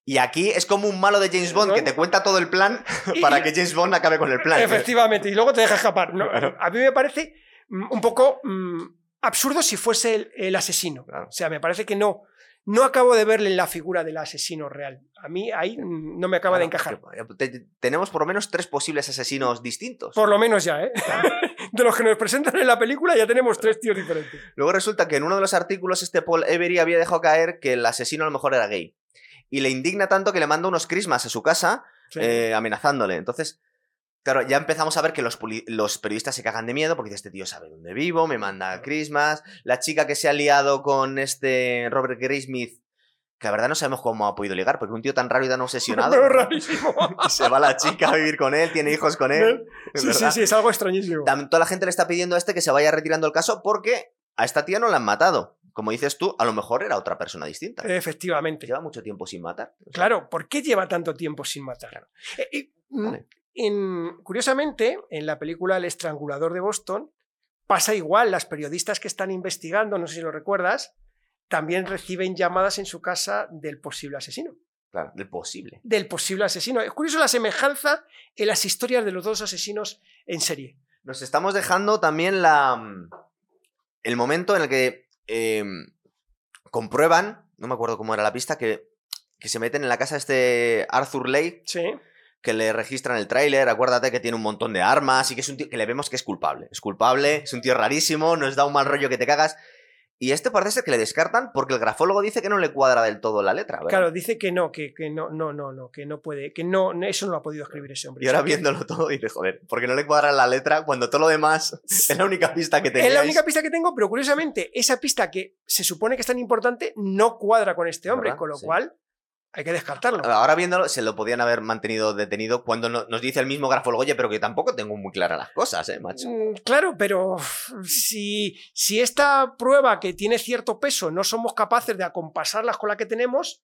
Y aquí es como un malo de James Bond que te cuenta todo el plan para que James Bond acabe con el plan. Efectivamente, y luego te deja escapar. No, Claro. A mí me parece mm, un poco mm, absurdo si fuese el, el asesino. Claro. O sea, me parece que no. No acabo de verle en la figura del asesino real. A mí ahí mm, no me acaba de encajar. Claro, te- te- tenemos por lo menos tres posibles asesinos distintos. Por lo menos ya, ¿eh? De los que nos presentan en la película ya tenemos tres tíos diferentes. Luego resulta que en uno de los artículos este Paul Avery había dejado caer que el asesino a lo mejor era gay. Y le indigna tanto que le manda unos crismas a su casa Sí. eh, amenazándole. Entonces, claro, ya empezamos a ver que los, los periodistas se cagan de miedo porque dice, este tío sabe dónde vivo, me manda crismas. La chica que se ha liado con este Robert Graysmith, que la verdad no sabemos cómo ha podido ligar, porque un tío tan raro y tan obsesionado. Pero rarísimo. se va la chica a vivir con él, tiene hijos con él. Sí, sí, sí, es algo extrañísimo. También toda la gente le está pidiendo a este que se vaya retirando el caso porque a esta tía no la han matado. Como dices tú, a lo mejor era otra persona distinta. Efectivamente. Lleva mucho tiempo sin matar. O sea, Claro, ¿por qué lleva tanto tiempo sin matar? Eh, eh, mm, Vale. en- curiosamente, en la película El estrangulador de Boston, Pasa igual, las periodistas que están investigando, no sé si lo recuerdas, también reciben llamadas en su casa del posible asesino. Claro, del posible. Del posible asesino. Es curioso la semejanza en las historias de los dos asesinos en serie. Nos estamos dejando también la, mm, el momento en el que em, comprueban, no me acuerdo cómo era la pista, que, que se meten en la casa de este Arthur Lake, Sí. que le registran el tráiler, acuérdate que tiene un montón de armas y que es un tío que le vemos que es culpable. Es culpable, es un tío rarísimo, nos da un mal rollo que te cagas. Y este parece ser que le descartan porque el grafólogo dice que no le cuadra del todo la letra. ¿verdad? Claro, dice que no, que, que no, no, no, no, que no puede, que no, eso no lo ha podido escribir ese hombre. Y ahora viéndolo todo dice, joder, porque no le cuadra la letra cuando todo lo demás es la única pista que Es teníais. la única pista que tengo, pero curiosamente, esa pista que se supone que es tan importante no cuadra con este hombre, ¿Verdad? con lo Sí. cual hay que descartarlo. Ahora viéndolo, se lo podían haber mantenido detenido cuando no- nos dice el mismo grafólogo, oye, pero que tampoco tengo muy claras las cosas, ¿eh, macho? Mm, Claro, pero si, si esta prueba que tiene cierto peso no somos capaces de acompasarlas con la que tenemos,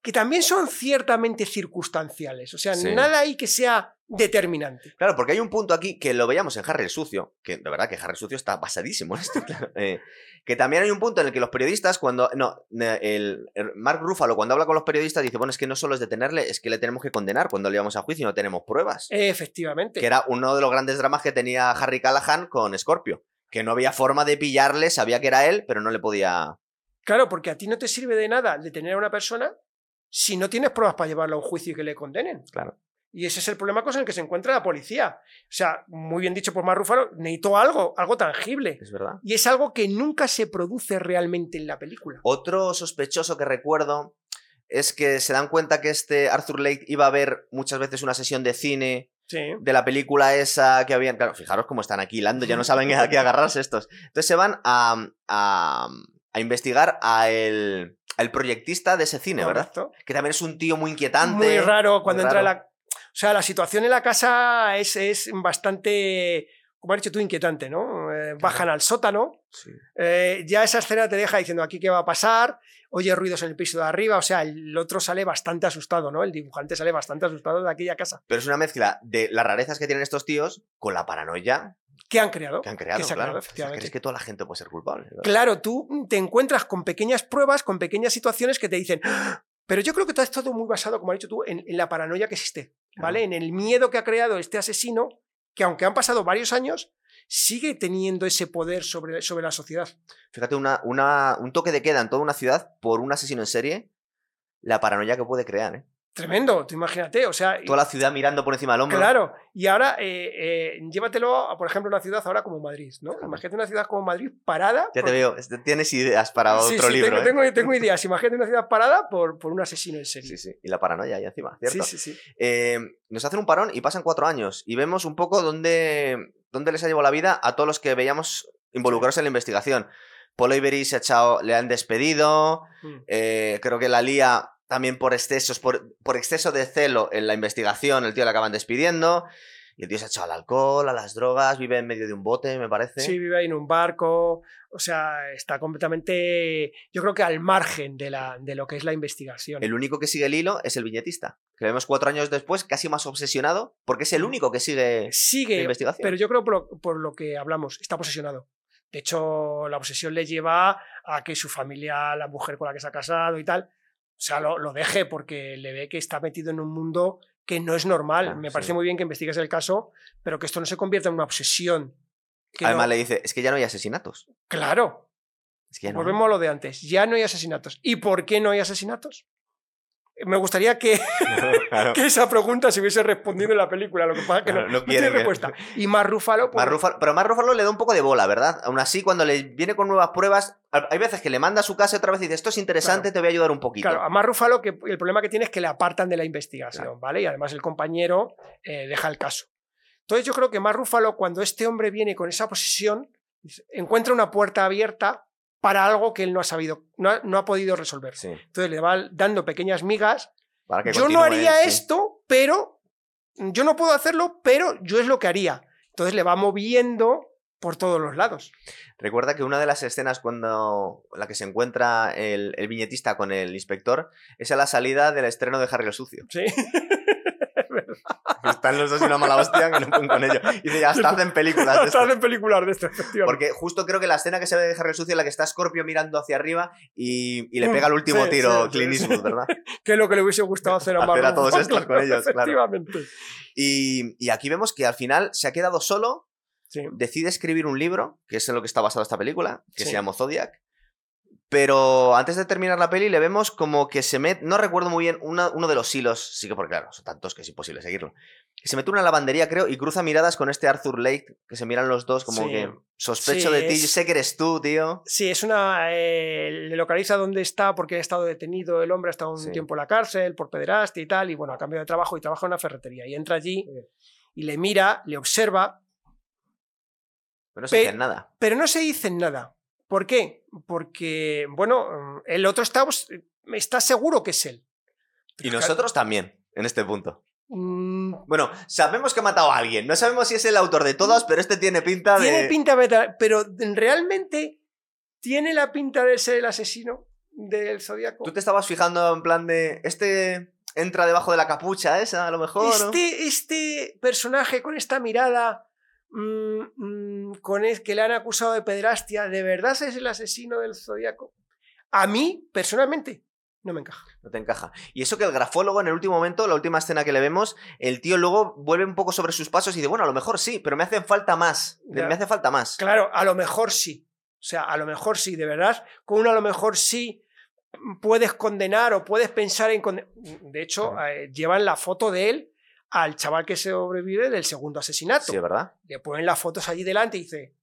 que también son ciertamente circunstanciales. O sea, Sí. nada ahí que sea determinante. Claro, porque hay un punto aquí que lo veíamos en Harry el Sucio, que de verdad que Harry el Sucio está basadísimo en esto, claro. eh, que también hay un punto en el que los periodistas, cuando. No, el Mark Ruffalo, cuando habla con los periodistas, dice: Bueno, es que no solo es detenerle, es que le tenemos que condenar cuando le llevamos a juicio y no tenemos pruebas. Efectivamente. Que era uno de los grandes dramas que tenía Harry Callahan con Scorpio. Que no había forma de pillarle, sabía que era él, pero no le podía. Claro, porque a ti no te sirve de nada detener a una persona si no tienes pruebas para llevarla a un juicio y que le condenen. Claro. Y ese es el problema con el que se encuentra la policía. O sea, muy bien dicho por Mar Rúfalo, necesitó algo, algo tangible. Es verdad. Y es algo que nunca se produce realmente en la película. Otro sospechoso que recuerdo es que se dan cuenta que este Arthur Lake iba a ver muchas veces una sesión de cine Sí. de la película esa que habían. Claro, fijaros cómo están aquí hilando, ya no saben a qué agarrarse estos. Entonces se van a, a, a investigar a el, al proyectista de ese cine, ¿verdad? Que también es un tío muy inquietante. Muy raro cuando muy entra la. O sea, la situación en la casa es, es bastante, como has dicho tú, inquietante, ¿no? Eh, bajan al sótano, Sí. eh, ya esa escena te deja diciendo aquí qué va a pasar, oye ruidos en el piso de arriba, o sea, el otro sale bastante asustado, ¿no? El dibujante sale bastante asustado de aquella casa. Pero es una mezcla de las rarezas que tienen estos tíos con la paranoia ¿Qué han creado? que han creado. Que se ha claro. creado, O sea, efectivamente. ¿Crees que toda la gente puede ser culpable? ¿verdad? Claro, tú te encuentras con pequeñas pruebas, con pequeñas situaciones que te dicen, "Ah", pero yo creo que todo es todo muy basado, como has dicho tú, en, en la paranoia que existe, ¿vale? Claro. En el miedo que ha creado este asesino, que aunque han pasado varios años, sigue teniendo ese poder sobre, sobre la sociedad. Fíjate, una, una, un toque de queda en toda una ciudad por un asesino en serie, la paranoia que puede crear, ¿eh? Tremendo, tú imagínate, o sea, Toda la ciudad mirando por encima del hombro. claro, y ahora eh, eh, llévatelo a, por ejemplo, una ciudad ahora como Madrid, ¿no? Claro. Imagínate una ciudad como Madrid parada. Ya por- te veo, tienes ideas para Sí, otro sí, libro. tengo, ¿eh? tengo- tengo ideas. Imagínate una ciudad parada por, por un asesino en serie. Sí, sí. Y la paranoia ahí encima, ¿cierto? sí, sí, sí. Eh, nos hacen un parón y pasan cuatro años. Y vemos un poco dónde, dónde les ha llevado la vida a todos los que veíamos involucrados en la investigación. Paul Avery se ha echado, le han despedido. Mm. creo que la lía también por excesos, por, por exceso de celo en la investigación, el tío le acaban despidiendo. Y el tío se ha echado al alcohol, a las drogas, vive en medio de un bote, me parece. Sí, vive ahí en un barco. O sea, está completamente, yo creo que al margen de, la, de lo que es la investigación. El único que sigue el hilo es el viñetista, que vemos cuatro años después casi más obsesionado, porque es el único que sigue la Sigue, investigación. pero yo creo por lo, por lo que hablamos, está posesionado. De hecho, la obsesión le lleva a que su familia, la mujer con la que se ha casado y tal, sea, lo, lo deje porque le ve que está metido en un mundo que no es normal. Me sí. parece muy bien que investigues el caso, pero que esto no se convierta en una obsesión. que Además no- le dice, es que ya no hay asesinatos. Claro, Es que ya no hay". volvemos a lo de antes. Ya no hay asesinatos. ¿Y por qué no hay asesinatos? Me gustaría que, Claro. que esa pregunta se hubiese respondido en la película. Lo que pasa es que no, Claro, no no quiere tiene respuesta. Y más Rúfalo. pues, pero Mark Ruffalo le da un poco de bola, ¿verdad? Aún así, cuando le viene con nuevas pruebas, hay veces que le manda a su casa otra vez y dice, esto es interesante, te voy a ayudar un poquito. Claro, a más Rúfalo que el problema que tiene es que le apartan de la investigación. ¿vale? Y además el compañero eh, deja el caso. Entonces yo creo que más Rúfalo, cuando este hombre viene con esa posición, encuentra una puerta abierta para algo que él no ha sabido, no ha, no ha podido resolver. Sí, Entonces le va dando pequeñas migas. para que Yo no haría esto, pero yo no puedo hacerlo, pero yo es lo que haría. Entonces le va moviendo por todos los lados. Recuerda que una de las escenas cuando la que se encuentra el, el viñetista con el inspector es a la salida del estreno de Harry el Sucio. Sí. Están los dos y una mala hostia que no pueden con ello. Y dice, hasta hacen películas de Hasta esto. hacen películas de esto. Porque justo creo que la escena que se ve de Harry Sucio es la que está Scorpio mirando hacia arriba y, y le pega el último Sí, tiro sí, Clint Eastwood. ¿verdad? que es lo que le hubiese gustado hacer a Hacer a Marlon todos estos con ellos, claro. Efectivamente. Y, y aquí vemos que al final se ha quedado solo, Sí. decide escribir un libro, que es en lo que está basada esta película, que Sí. se llama Zodiac. Pero antes de terminar la peli le vemos como que se mete, no recuerdo muy bien, una- uno de los hilos, sí que porque claro, son tantos que es imposible seguirlo. Que se mete una lavandería, creo, y cruza miradas con este Arthur Lake, que se miran los dos como Sí. que sospecho Sí, de ti, es- sé que eres tú, tío. Sí, es una. eh, le localiza dónde está porque ha estado detenido. El hombre ha estado un Sí. tiempo en la cárcel por pederastia y tal. Y bueno, a cambio de trabajo y trabaja en una ferretería. Y entra allí y le mira, le observa, Pero no se dicen nada. pero no se dicen nada. ¿Por qué? Porque, bueno, mm, el otro está, está seguro que es él. Y nosotros también, en este punto. Mm, Bueno, sabemos que ha matado a alguien. No sabemos si es el autor de todas, pero este tiene pinta de. Tiene pinta de pero realmente tiene la pinta de ser el asesino del zodiaco. Tú te estabas fijando en plan de. Este entra debajo de la capucha esa, a lo mejor. ¿no? Este, este personaje con esta mirada mm, mm, con el que le han acusado de pederastia, ¿de verdad es el asesino del zodiaco? A mí, personalmente, no me encaja. No te encaja. Y eso que el grafólogo en el último momento, la última escena que le vemos, el tío luego vuelve un poco sobre sus pasos y dice, bueno, a lo mejor sí, pero me hacen falta más. Ya. Me hace falta más. Claro, a lo mejor sí. O sea, a lo mejor sí, de verdad, con uno a lo mejor sí puedes condenar o puedes pensar en condenar. De hecho, Claro. eh, llevan la foto de él al chaval que sobrevive del segundo asesinato. Sí, ¿verdad? le ponen las fotos allí delante y dice,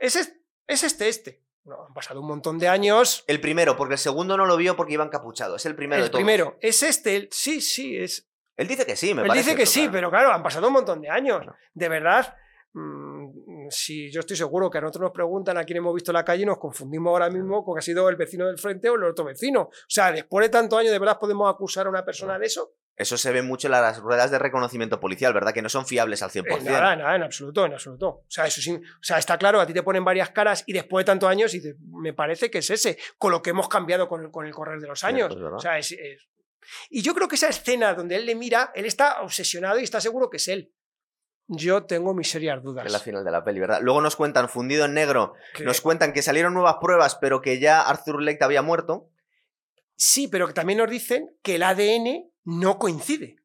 es, es, es este, este. No, han pasado un montón de años. El primero, porque el segundo no lo vio porque iba encapuchado. Es el primero de el todos. primero, es este. el- sí, sí, es. Él dice que sí, me Él parece. dice que sí, claro. pero claro, han pasado un montón de años. De verdad, mm, si yo estoy seguro que a nosotros nos preguntan a quién hemos visto en la calle y nos confundimos ahora mismo con que ha sido el vecino del frente o el otro vecino. O sea, después de tantos años, ¿de verdad podemos acusar a una persona de eso? Eso se ve mucho en las ruedas de reconocimiento policial, ¿verdad? Que no son fiables al 100%. Eh, nada, nada, en absoluto, en absoluto. O sea, eso sí, o sea, está claro, a ti te ponen varias caras y después de tantos años dices, me parece que es ese, con lo que hemos cambiado con el, con el correr de los años. Cierto, es verdad. o sea, es- es- Y yo creo que esa escena donde él le mira, él está obsesionado y está seguro que es él. Yo tengo mis serias dudas. Es la final de la peli, ¿verdad? Luego nos cuentan, fundido en negro, nos cuentan que salieron nuevas pruebas, pero que ya Arthur Lake había muerto. Sí, pero que también nos dicen que el ADN no coincide.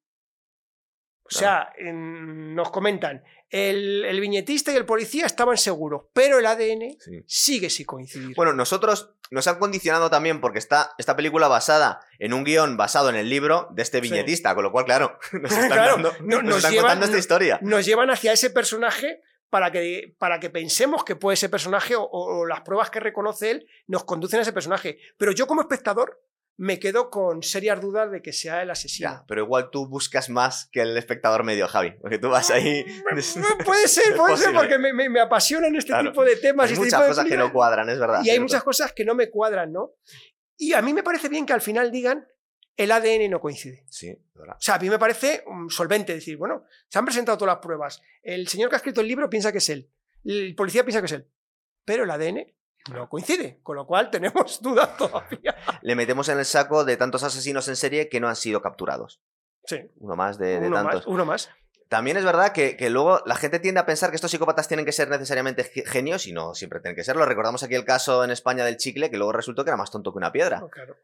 O sea, en- nos comentan, el, el viñetista y el policía estaban seguros, pero el ADN sigue sin coincidir. Bueno, nosotros nos han condicionado también porque está esta película basada en un guion basado en el libro de este Sí. viñetista, con lo cual, claro, nos están, Claro, dando- no- nos nos están llevan- contando esta historia. Nos llevan hacia ese personaje para que, para que pensemos que puede ser personaje o, o las pruebas que reconoce él nos conducen a ese personaje. Pero yo como espectador me quedo con serias dudas de que sea el asesino. Ya, pero igual tú buscas más que el espectador medio, Javi, porque tú vas ahí... Puede ser, puede ser, porque me, me- me apasionan este Claro. tipo de temas. Hay y este muchas tipo de cosas que no cuadran, es verdad. Y hay cierto. muchas cosas que no me cuadran, ¿no? Y a mí me parece bien que al final digan el ADN no coincide. Sí, verdad. O sea, a mí me parece mm, solvente decir, bueno, se han presentado todas las pruebas. El señor que ha escrito el libro piensa que es él. El policía piensa que es él. Pero el ADN no coincide. Con lo cual tenemos dudas todavía. Le metemos en el saco de tantos asesinos en serie que no han sido capturados. Sí. Uno más de, de Uno tantos. más, uno más. También es verdad que, que luego la gente tiende a pensar que estos psicópatas tienen que ser necesariamente ge- genios y no siempre tienen que serlo. Recordamos aquí el caso en España del chicle, que luego resultó que era más tonto que una piedra. No, claro.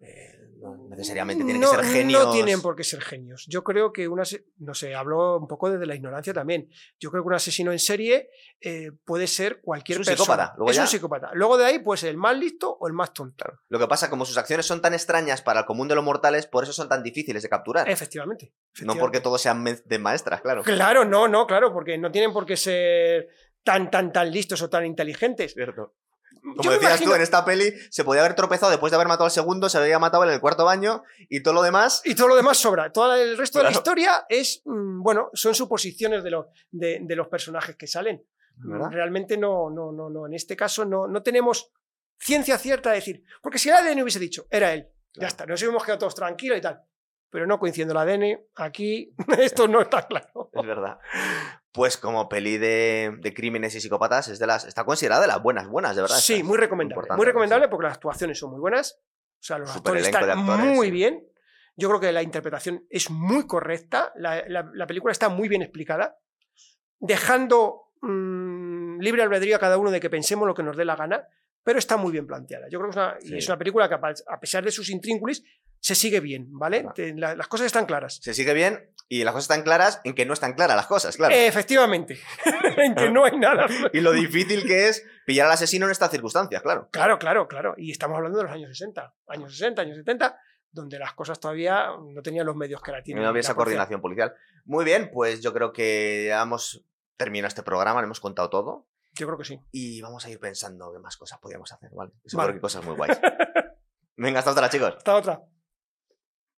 Eh, no necesariamente tienen no, que ser genios. No tienen por qué ser genios. Yo creo que una, no sé, hablo un poco desde la ignorancia también. Yo creo que un asesino en serie eh, puede ser cualquier Es un persona. psicópata, luego es ya- un psicópata. Luego de ahí, pues el más listo o el más tonto. Lo que pasa, como sus acciones son tan extrañas para el común de los mortales, por eso son tan difíciles de capturar. Efectivamente. no efectivamente. porque todos sean de maestras, claro. Claro, no, no, claro, porque no tienen por qué ser tan, tan, tan listos o tan inteligentes. Cierto. Como decías imagino- tú, en esta peli se podía haber tropezado después de haber matado al segundo, se había matado en el cuarto baño y todo lo demás. Y todo lo demás sobra. Todo el resto de la Claro. historia es, mm, bueno, son suposiciones de, los de, de los personajes que salen. ¿Verdad? Realmente no, no, no, no. En este caso no, no tenemos ciencia cierta de decir. Porque si el ADN hubiese dicho, era él, ya Claro. está, nos hemos quedado todos tranquilos y tal. Pero no coincidiendo el ADN, aquí esto no está claro. Es verdad. Pues como peli de, de crímenes y psicópatas, es de las, está considerada de las buenas, buenas, de verdad. Sí, muy recomendable. Muy recomendable porque las actuaciones son muy buenas. O sea, los actores están actores, muy sí. bien. Yo creo que la interpretación es muy correcta, la, la- la película está muy bien explicada, dejando mm, libre albedrío a cada uno de que pensemos lo que nos dé la gana, pero está muy bien planteada. Yo creo que es una, y Sí. es una película que, a pesar de sus intrínculis, se sigue bien, ¿vale? Claro. Te- la- las cosas están claras. Se sigue bien y las cosas están claras en que no están claras las cosas, claro. Efectivamente, en que no hay nada. Y lo difícil que es pillar al asesino en estas circunstancias, claro. Claro, claro, claro. Y estamos hablando de los años 60, años 60, años 70, donde las cosas todavía no tenían los medios que ahora tienen. No había la esa coordinación policial. Muy bien, pues yo creo que hemos terminado este programa, le hemos contado todo Yo creo que sí. y vamos a ir pensando qué más cosas podíamos hacer, ¿vale? Vale. Seguro que cosas muy guays. Venga, hasta otra, chicos. Hasta otra.